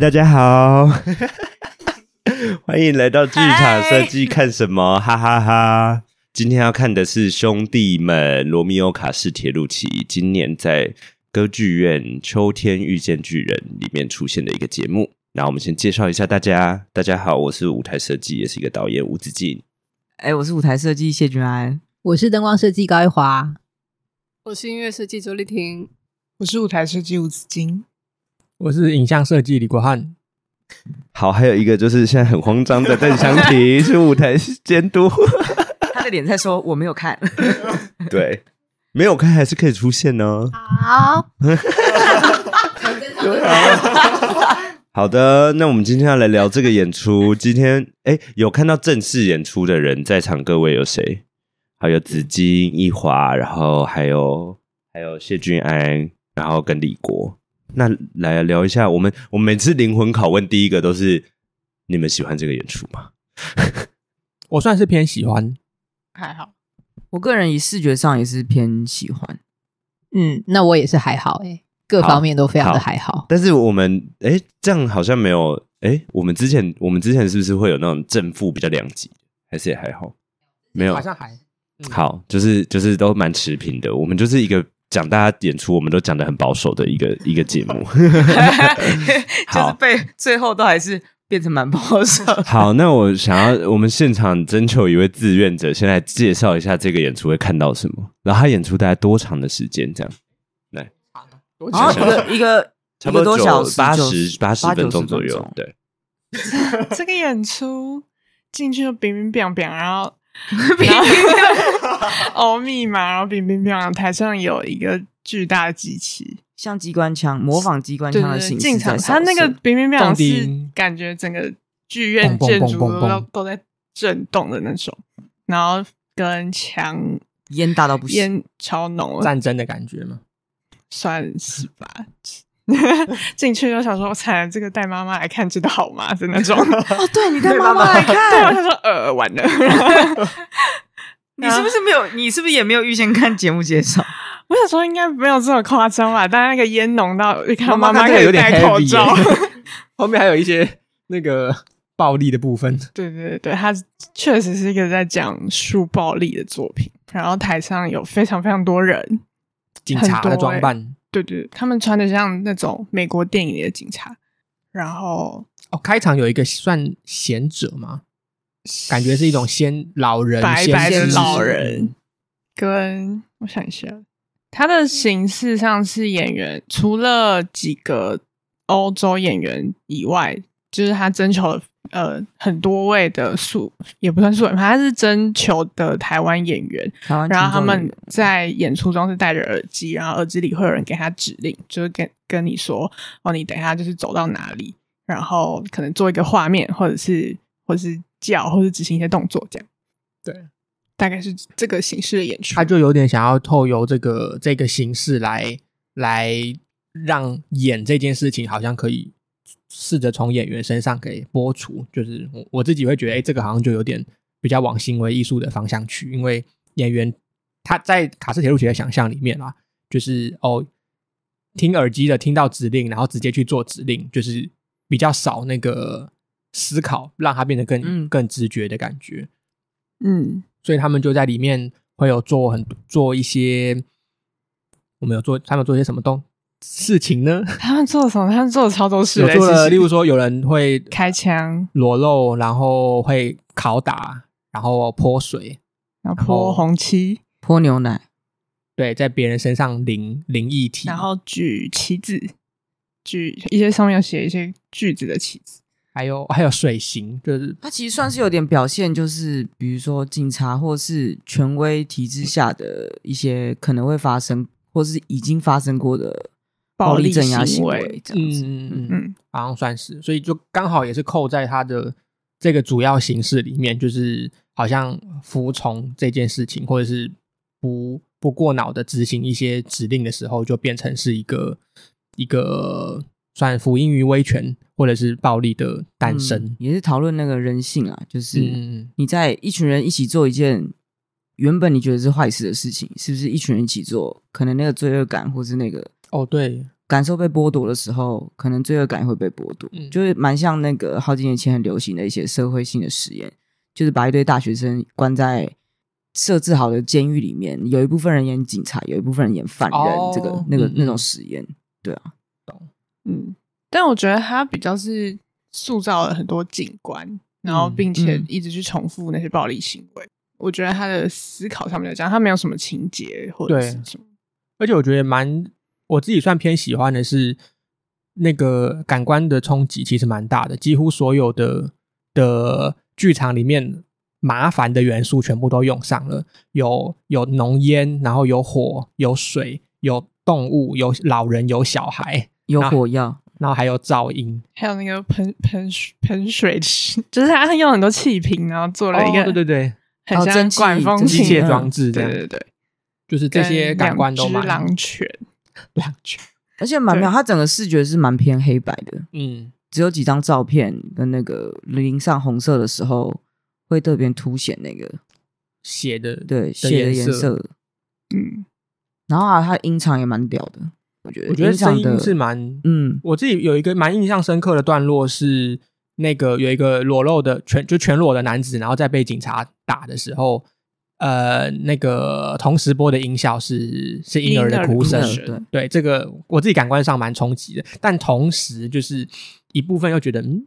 嗨，大家好，欢迎来到剧场设计看什么？哈哈哈哈！今天要看的是《兄弟们：罗密欧卡式铁路奇》，今年在歌剧院《秋天遇见巨人》里面出现的一个节目。那我们先介绍一下大家。大家好，我是舞台设计，也是一个导演吴子敬。哎，我是舞台设计谢君安，我是灯光设计高一华，我是音乐设计周丽婷，我是舞台设计吴子金。我是影像设计李国汉，好，还有一个就是现在很慌张的邓湘婷，是舞台监督。他的脸在说我没有看，对，没有看还是可以出现呢。好，好的，那我们今天要来聊这个演出。今天哎，有看到正式演出的人在场，各位有谁？还有紫金、一华，然后还有还有谢君安，然后跟李国。那来聊一下，我们我们每次灵魂拷问第一个都是你们喜欢这个演出吗？我算是偏喜欢，还好。我个人以视觉上也是偏喜欢。嗯，那我也是还好，哎，各方面都非常的还好。好，但是我们哎，这样好像没有哎，我们之前我们之前是不是会有那种正负比较两极？还是也还好？没有，好像还、嗯、好，就是就是都蛮持平的。我们就是一个。讲大家演出，我们都讲的很保守的一个 一个节目，就是被最后都还是变成蛮保守。好，那我想要我们现场征求一位志愿者，先来介绍一下这个演出会看到什么，然后他演出大概多长的时间？这样来，啊，一个一个差不多多小时，八十八十分钟左右。对，这个演出进去就冰冰冰冰，然后。欧 密码，然后乒乒乓乓，台上有一个巨大的机器，像机关枪，模仿机关枪的形式。进场，它那个乒乒乓乓是感觉整个剧院建筑都都在震动的那种，然后跟枪烟大到不行，烟超浓，战争的感觉吗？算是吧。进去就想说，我惨了，这个带妈妈来看真的好吗？的那种。哦，对，你带 妈妈来看，对，他说呃，完了。你是不是没有？你是不是也没有预先看节目介绍？我想说应该没有这么夸张吧，但那个烟浓到一看妈妈可以戴口罩，后面还有一些那个暴力的部分。对对对，他确实是一个在讲述暴力的作品。然后台上有非常非常多人，警察的装扮。对对，他们穿的像那种美国电影里的警察，然后哦，开场有一个算贤者吗？感觉是一种先老人，白白的老人，跟我想一下，他的形式上是演员，除了几个欧洲演员以外，就是他征求了。呃，很多位的素也不算素人，他是征求的台湾演员，然后他们在演出中是戴着耳机，然后耳机里会有人给他指令，就是跟跟你说，哦，你等一下就是走到哪里，然后可能做一个画面，或者是或者是叫，或者执行一些动作，这样。对，大概是这个形式的演出。他就有点想要透由这个这个形式来来让演这件事情，好像可以。试着从演员身上给剥除，就是我我自己会觉得，哎，这个好像就有点比较往行为艺术的方向去，因为演员他在卡斯铁路学的想象里面啊，就是哦，听耳机的听到指令，然后直接去做指令，就是比较少那个思考，让它变得更、嗯、更直觉的感觉。嗯，所以他们就在里面会有做很做一些，我们有做，他们做些什么东西。事情呢？他们做了什么？他们做了超多事。有做了，例如说，有人会开枪、裸露，然后会拷打，然后泼水，然后泼红漆、泼牛奶。对，在别人身上淋淋液体，然后举旗子，举一些上面要写一些句子的旗子，还有还有水刑，就是它其实算是有点表现，就是比如说警察或是权威体制下的一些可能会发生，或是已经发生过的。暴力镇压行为，这样子，嗯嗯嗯，好像算是，所以就刚好也是扣在他的这个主要形式里面，就是好像服从这件事情，或者是不不过脑的执行一些指令的时候，就变成是一个一个算服膺于威权或者是暴力的诞生，嗯、也是讨论那个人性啊，就是你在一群人一起做一件原本你觉得是坏事的事情，是不是一群人一起做，可能那个罪恶感或是那个。哦，对，感受被剥夺的时候，可能罪恶感也会被剥夺，嗯、就是蛮像那个好几年前很流行的一些社会性的实验，就是把一堆大学生关在设置好的监狱里面，有一部分人演警察，有一部分人演犯人，哦、这个那个、嗯、那种实验，对啊，懂，嗯，但我觉得他比较是塑造了很多景观，然后并且一直去重复那些暴力行为。嗯、我觉得他的思考上面来讲，他没有什么情节或者是什么。而且我觉得蛮，我自己算偏喜欢的是那个感官的冲击，其实蛮大的。几乎所有的的剧场里面麻烦的元素全部都用上了，有有浓烟，然后有火，有水，有动物，有老人，有小孩，有火药，然后还有噪音，还有那个喷喷喷水池，就是他用很多气瓶，然后做了一个、哦、对对对，很像管风机械装置，对对对。就是这些感官都蛮狼犬，狼犬，而且蛮妙。它整个视觉是蛮偏黑白的，嗯，只有几张照片跟那个淋上红色的时候，会特别凸显那个血的对血的颜色。嗯，然后啊，它音场也蛮屌的，我觉得。我觉得声音是蛮嗯，我自己有一个蛮印象深刻的段落是那个有一个裸露的全就全裸的男子，然后在被警察打的时候。呃，那个同时播的音效是是婴儿的哭声，对。对，这个我自己感官上蛮冲击的，但同时就是一部分又觉得，嗯，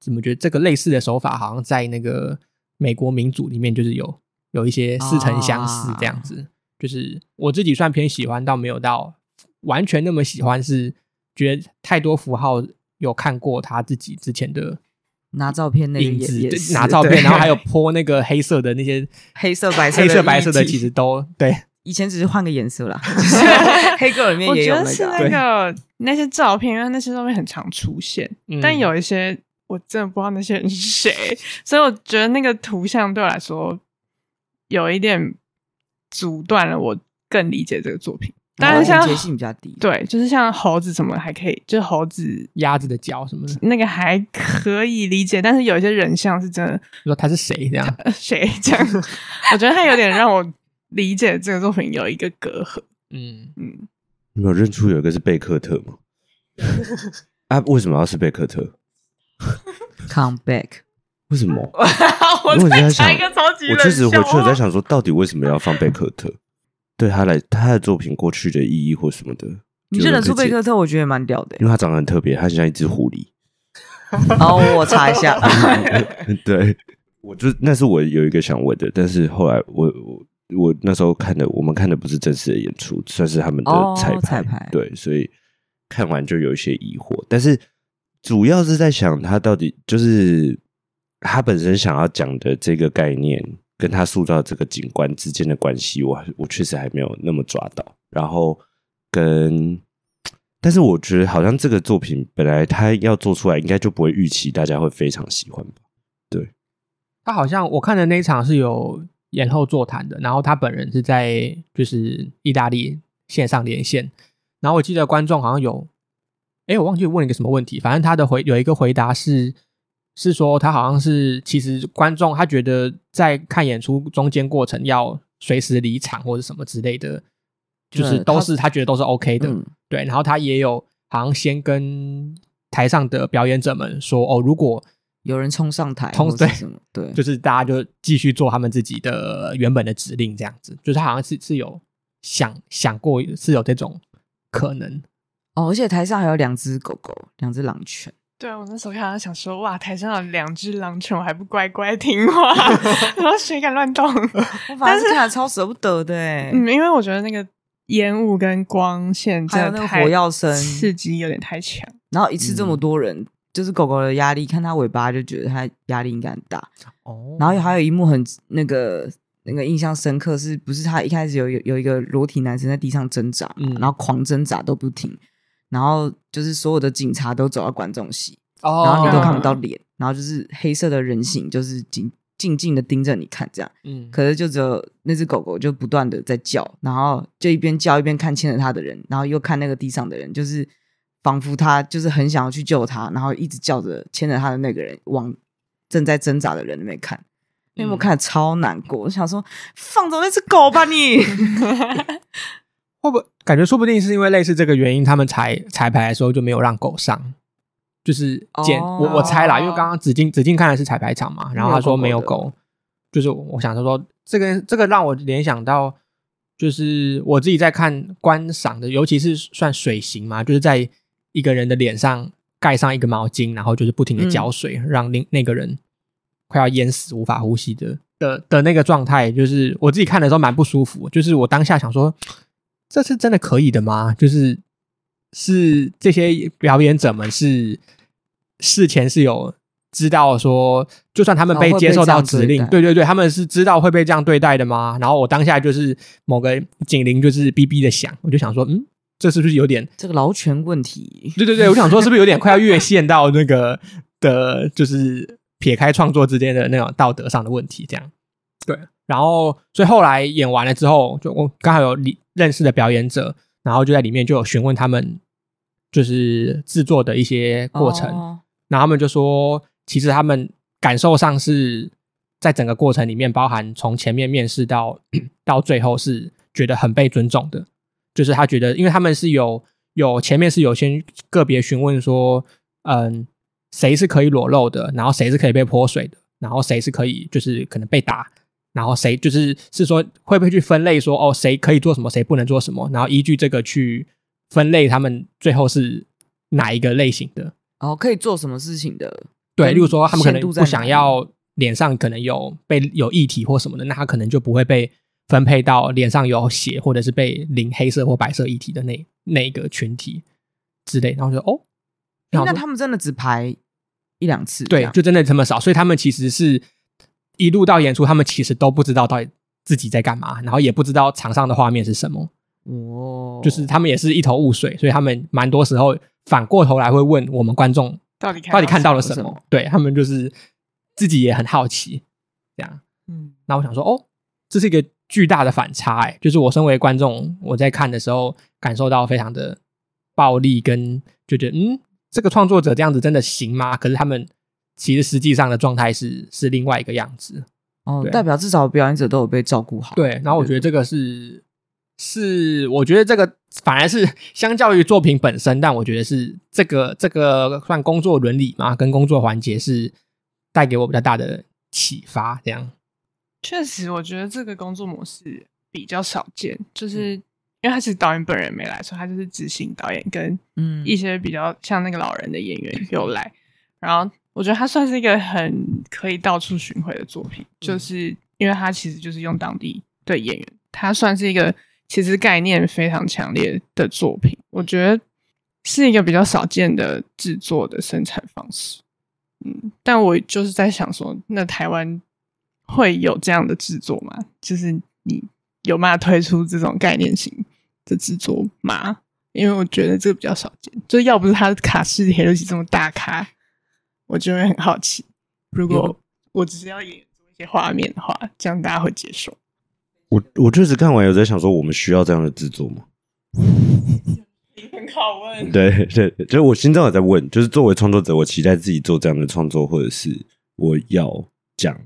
怎么觉得这个类似的手法好像在那个美国民主里面就是有有一些似曾相识这样子，啊、就是我自己算偏喜欢，到没有到完全那么喜欢，是觉得太多符号有看过他自己之前的。拿照片那个影子，拿照片，然后还有泼那个黑色的那些黑色白色黑色白色的，其实都 对。以前只是换个颜色啦，黑格里面也有那个。我觉得是那个那些照片，因为那些照片很常出现，但有一些我真的不知道那些人是谁，所以我觉得那个图像对我来说有一点阻断了我更理解这个作品。当然，像性比较低，对，就是像猴子什么还可以，就是猴子、鸭子的脚什么的，那个还可以理解。但是有一些人像是真的，说他是谁这样，谁 这样？我觉得他有点让我理解这个作品有一个隔阂。嗯嗯，你有认出有一个是贝克特吗？啊，为什么要是贝克特？Come back？为什么？我在想一个超级，我确实回去我在想说，到底为什么要放贝克特？对他来，他的作品过去的意义或什么的，你认得出贝克特？我觉得蛮屌的，因为他长得很特别，他像一只狐狸。哦，我查一下。对，我就那是我有一个想问的，但是后来我我我那时候看的，我们看的不是正式的演出，算是他们的彩排。哦、彩排对，所以看完就有一些疑惑，但是主要是在想他到底就是他本身想要讲的这个概念。跟他塑造这个景观之间的关系，我我确实还没有那么抓到。然后跟，但是我觉得好像这个作品本来他要做出来，应该就不会预期大家会非常喜欢吧？对，他好像我看的那一场是有延后座谈的，然后他本人是在就是意大利线上连线，然后我记得观众好像有，哎，我忘记问了一个什么问题，反正他的回有一个回答是。是说他好像是，其实观众他觉得在看演出中间过程要随时离场或者什么之类的，就是都是他觉得都是 OK 的，嗯、对。然后他也有好像先跟台上的表演者们说，哦，如果有人冲上台，对，就是大家就继续做他们自己的原本的指令，这样子。就是他好像是是有想想过是有这种可能哦，而且台上还有两只狗狗，两只狼犬。对啊，我那时候看到想说，哇，台上有两只狼犬，我还不乖乖听话，然后谁敢乱动？但是他超舍不得的，哎，嗯，因为我觉得那个烟雾跟光线，还有那个火药声，刺激有点太强。然后一次这么多人，嗯、就是狗狗的压力，看它尾巴就觉得它压力应该很大。哦，然后还有一幕很那个那个印象深刻，是不是他一开始有有有一个裸体男生在地上挣扎，嗯，然后狂挣扎都不停。然后就是所有的警察都走到观众席，oh, 然后你都看不到脸，然后就是黑色的人形，就是静静静的盯着你看这样。嗯，可是就只有那只狗狗就不断的在叫，然后就一边叫一边看牵着它的人，然后又看那个地上的人，就是仿佛它就是很想要去救他，然后一直叫着牵着它的那个人往正在挣扎的人那边看。因为我看得超难过，我想说放走那只狗吧你。会不会感觉说不定是因为类似这个原因，他们彩彩排的时候就没有让狗上，就是剪、oh. 我我猜啦，因为刚刚子靖子靖看的是彩排场嘛，然后他说没有狗，狗狗就是我想说说这个这个让我联想到，就是我自己在看观赏的，尤其是算水型嘛，就是在一个人的脸上盖上一个毛巾，然后就是不停的浇水，嗯、让那那个人快要淹死、无法呼吸的的的那个状态，就是我自己看的时候蛮不舒服，就是我当下想说。这是真的可以的吗？就是是这些表演者们是事前是有知道说，就算他们被接受到指令，对对对，他们是知道会被这样对待的吗？然后我当下就是某个警铃就是哔哔的响，我就想说，嗯，这是不是有点这个劳权问题？对对对，我想说是不是有点快要越线到那个 的，就是撇开创作之间的那种道德上的问题？这样对。然后，所以后来演完了之后，就我刚好有认识的表演者，然后就在里面就有询问他们，就是制作的一些过程。Oh. 然后他们就说，其实他们感受上是在整个过程里面，包含从前面面试到 到最后，是觉得很被尊重的。就是他觉得，因为他们是有有前面是有先个别询问说，嗯，谁是可以裸露的，然后谁是可以被泼水的，然后谁是可以就是可能被打。然后谁就是是说会不会去分类说哦，谁可以做什么，谁不能做什么，然后依据这个去分类他们最后是哪一个类型的哦，可以做什么事情的？对，例如说他们可能不想要脸上可能有被有液体或什么的，那他可能就不会被分配到脸上有血或者是被淋黑色或白色液体的那那一个群体之类。然后就哦，那他们真的只排一两次？对，就真的这么少，所以他们其实是。一路到演出，他们其实都不知道到底自己在干嘛，然后也不知道场上的画面是什么。哦，就是他们也是一头雾水，所以他们蛮多时候反过头来会问我们观众到底到底看到了什么。什么对，他们就是自己也很好奇，这样。嗯，那我想说，哦，这是一个巨大的反差，哎，就是我身为观众，我在看的时候感受到非常的暴力，跟就觉得，嗯，这个创作者这样子真的行吗？可是他们。其实实际上的状态是是另外一个样子哦，代表至少表演者都有被照顾好。对，然后我觉得这个是是，我觉得这个反而是相较于作品本身，但我觉得是这个这个算工作伦理嘛，跟工作环节是带给我比较大的启发。这样，确实，我觉得这个工作模式比较少见，就是因为他其实导演本人没来，所以他就是执行导演跟嗯一些比较像那个老人的演员有来，然后。我觉得它算是一个很可以到处巡回的作品，就是因为它其实就是用当地的演员，它算是一个其实概念非常强烈的作品。我觉得是一个比较少见的制作的生产方式。嗯，但我就是在想说，那台湾会有这样的制作吗？就是你有办法推出这种概念型的制作吗？因为我觉得这个比较少见，就要不是他的卡式铁路骑这么大咖。我就会很好奇，如果我只是要演做一些画面的话，这样大家会接受？我我确实看完有在想说，我们需要这样的制作吗？很拷问。对对，就是我心中也在问，就是作为创作者，我期待自己做这样的创作，或者是我要讲，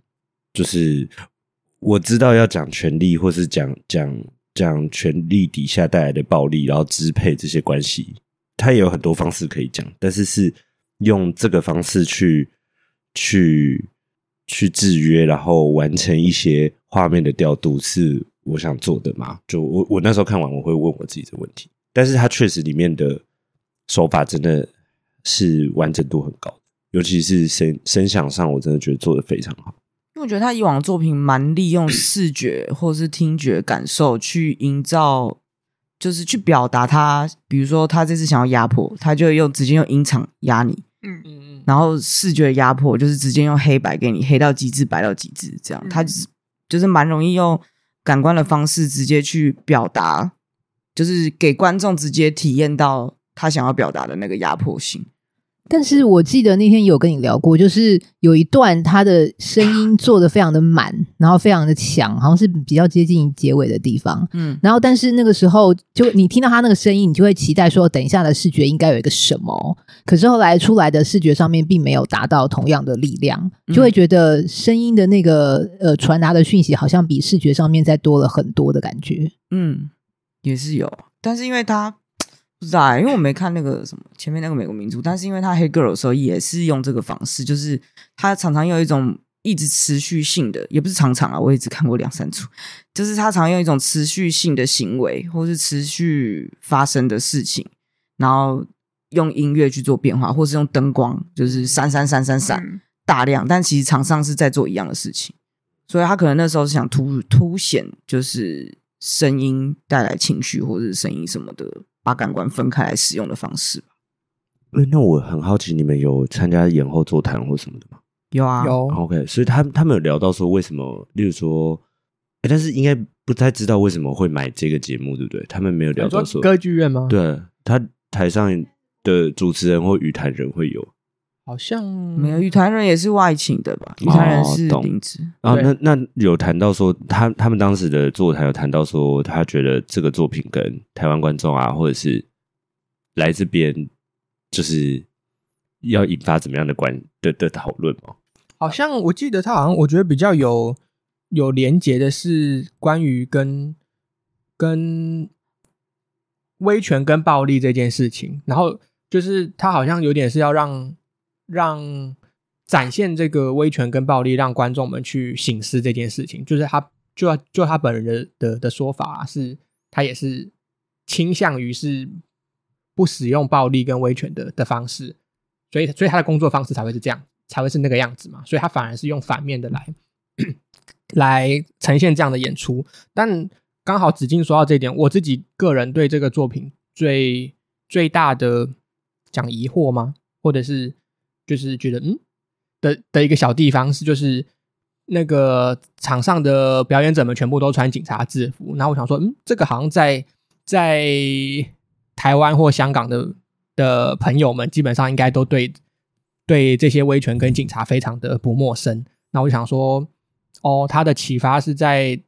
就是我知道要讲权力，或是讲讲讲权力底下带来的暴力，然后支配这些关系，它也有很多方式可以讲，但是是。用这个方式去去去制约，然后完成一些画面的调度，是我想做的吗？就我我那时候看完，我会问我自己的问题。但是它确实里面的手法真的是完整度很高，尤其是声声响上，我真的觉得做得非常好。因为我觉得他以往的作品蛮利用视觉或是听觉感受去营造。就是去表达他，比如说他这次想要压迫，他就用直接用音场压你，嗯嗯嗯，然后视觉压迫就是直接用黑白给你，黑到极致，白到极致，这样，嗯、他就是就是蛮容易用感官的方式直接去表达，就是给观众直接体验到他想要表达的那个压迫性。但是我记得那天有跟你聊过，就是有一段他的声音做的非常的满，然后非常的强，好像是比较接近结尾的地方。嗯，然后但是那个时候，就你听到他那个声音，你就会期待说，等一下的视觉应该有一个什么。可是后来出来的视觉上面并没有达到同样的力量，就会觉得声音的那个呃传达的讯息好像比视觉上面再多了很多的感觉。嗯，也是有。但是因为他不知道、欸，因为我没看那个什么前面那个美国民族，但是因为他黑 girl 的时候也是用这个方式，就是他常常用一种一直持续性的，也不是常常啊，我也只看过两三组，就是他常用一种持续性的行为，或是持续发生的事情，然后用音乐去做变化，或是用灯光，就是闪闪闪闪闪大量，但其实场上是在做一样的事情，所以他可能那时候是想突凸显，就是声音带来情绪，或者是声音什么的，把感官分开来使用的方式吧。欸，那我很好奇，你们有参加演后座谈或什么的吗？有啊，有。OK，所以他他们有聊到说为什么，例如说，欸，但是应该不太知道为什么会买这个节目，对不对？他们没有聊到说歌剧院吗？对，他台上的主持人或语坛人会有，好像没有。与谈人也是外请的吧？与谈人是林子。然后那那有谈到说，他他们当时的座谈有谈到说，他觉得这个作品跟台湾观众啊，或者是来这边就是要引发怎么样的关的的讨论吗？好像我记得他好像，我觉得比较有有连结的是关于跟跟威权跟暴力这件事情，然后就是他好像有点是要让让展现这个威权跟暴力，让观众们去醒思这件事情。就是他就就他本人的的的说法啊，是，他也是倾向于是不使用暴力跟威权的的方式，所以所以他的工作方式才会是这样。才会是那个样子嘛，所以他反而是用反面的来来呈现这样的演出。但刚好子晋说到这一点，我自己个人对这个作品最最大的讲疑惑吗？或者是就是觉得嗯的的一个小地方是，就是那个场上的表演者们全部都穿警察制服，然后我想说，嗯，这个好像在在台湾或香港的的朋友们基本上应该都对。对这些威权跟警察非常的不陌生，那我想说，哦，他的启发是在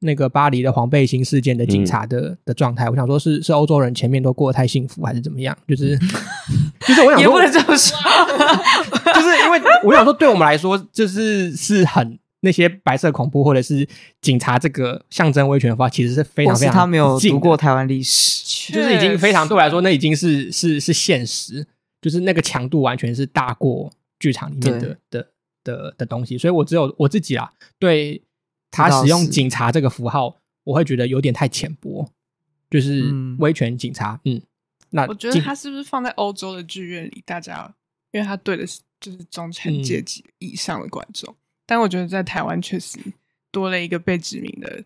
那个巴黎的黄背心事件的警察的、嗯、的状态。我想说是，是是欧洲人前面都过得太幸福，还是怎么样？就是 就是我想说，也不能这么说，就是因为我想说，对我们来说，就是是很那些白色恐怖或者是警察这个象征威权的话，其实是非常非常。他没有读过台湾历史，就是已经非常对我来说，那已经是是是现实。就是那个强度完全是大过剧场里面的的的的东西，所以我只有我自己啊，对他使用警察这个符号，我会觉得有点太浅薄。就是威权警察，嗯，那我觉得他是不是放在欧洲的剧院里，大家因为他对的是就是中产阶级以上的观众，嗯、但我觉得在台湾确实多了一个被指名的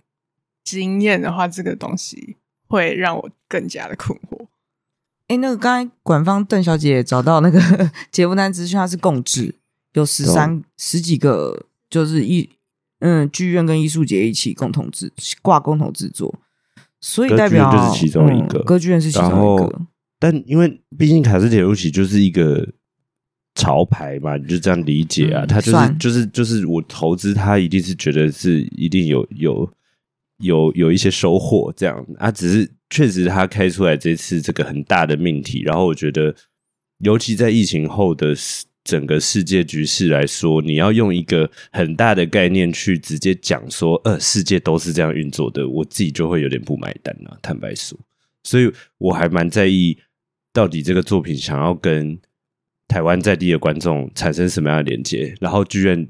经验的话，这个东西会让我更加的困惑。哎，那个刚才管方邓小姐找到那个 节目单资讯，它是共治，有十三十几个，就是艺嗯剧院跟艺术节一起共同制挂共同制作，所以代表就是其中一个、嗯、歌剧院是其中一个。但因为毕竟卡斯铁路奇就是一个潮牌嘛，你就这样理解啊。他、嗯、就是就是就是我投资他，一定是觉得是一定有有有有一些收获这样啊，只是。确实，他开出来这次这个很大的命题，然后我觉得，尤其在疫情后的整个世界局势来说，你要用一个很大的概念去直接讲说，呃，世界都是这样运作的，我自己就会有点不买单啊，坦白说，所以我还蛮在意，到底这个作品想要跟台湾在地的观众产生什么样的连接，然后剧院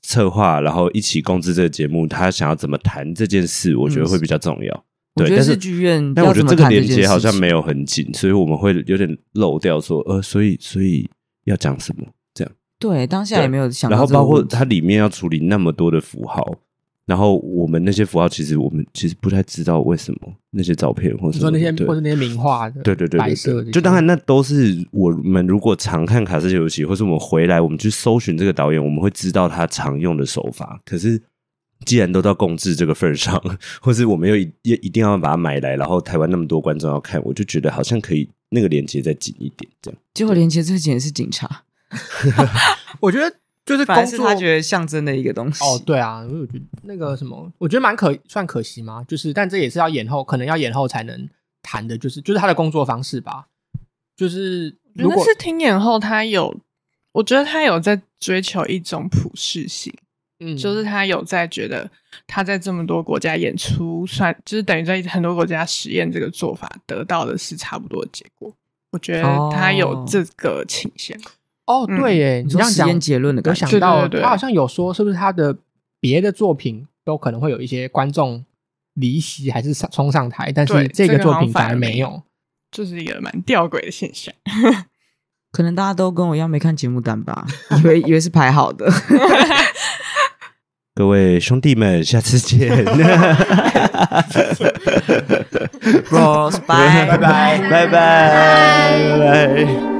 策划，然后一起共制这个节目，他想要怎么谈这件事，我觉得会比较重要。嗯对，但是剧院，但我觉得这个连接好像没有很紧，所以我们会有点漏掉说，呃，所以所以要讲什么这样？对，当下也没有想到。然后包括它里面要处理那么多的符号，然后我们那些符号其实我们其实不太知道为什么那些照片或者说那些或者那些名画的，对对对，白色的，就当然那都是我们如果常看卡斯奇游戏，或是我们回来我们去搜寻这个导演，我们会知道他常用的手法，可是。既然都到共治这个份上，或是我们又一一定要把它买来，然后台湾那么多观众要看，我就觉得好像可以那个连接再紧一点，这样。结果连接最紧的是警察，我觉得就是反而是他觉得象征的一个东西。哦，对啊，因为我觉得那个什么，我觉得蛮可算可惜吗？就是，但这也是要演后，可能要演后才能谈的，就是就是他的工作方式吧。就是如果是听演后，他有，我觉得他有在追求一种普适性。嗯，就是他有在觉得他在这么多国家演出，算就是等于在很多国家实验这个做法，得到的是差不多的结果。我觉得他有这个倾向。哦，对耶，你这样讲结论的感觉，有想到他好像有说，是不是他的别的作品都可能会有一些观众离席还是上冲上台，但是这个作品反而没有，这是一个蛮吊诡的现象。可能大家都跟我一样没看节目单吧，以为以为是排好的。各位兄弟们，下次见。Bros，拜拜拜拜拜拜。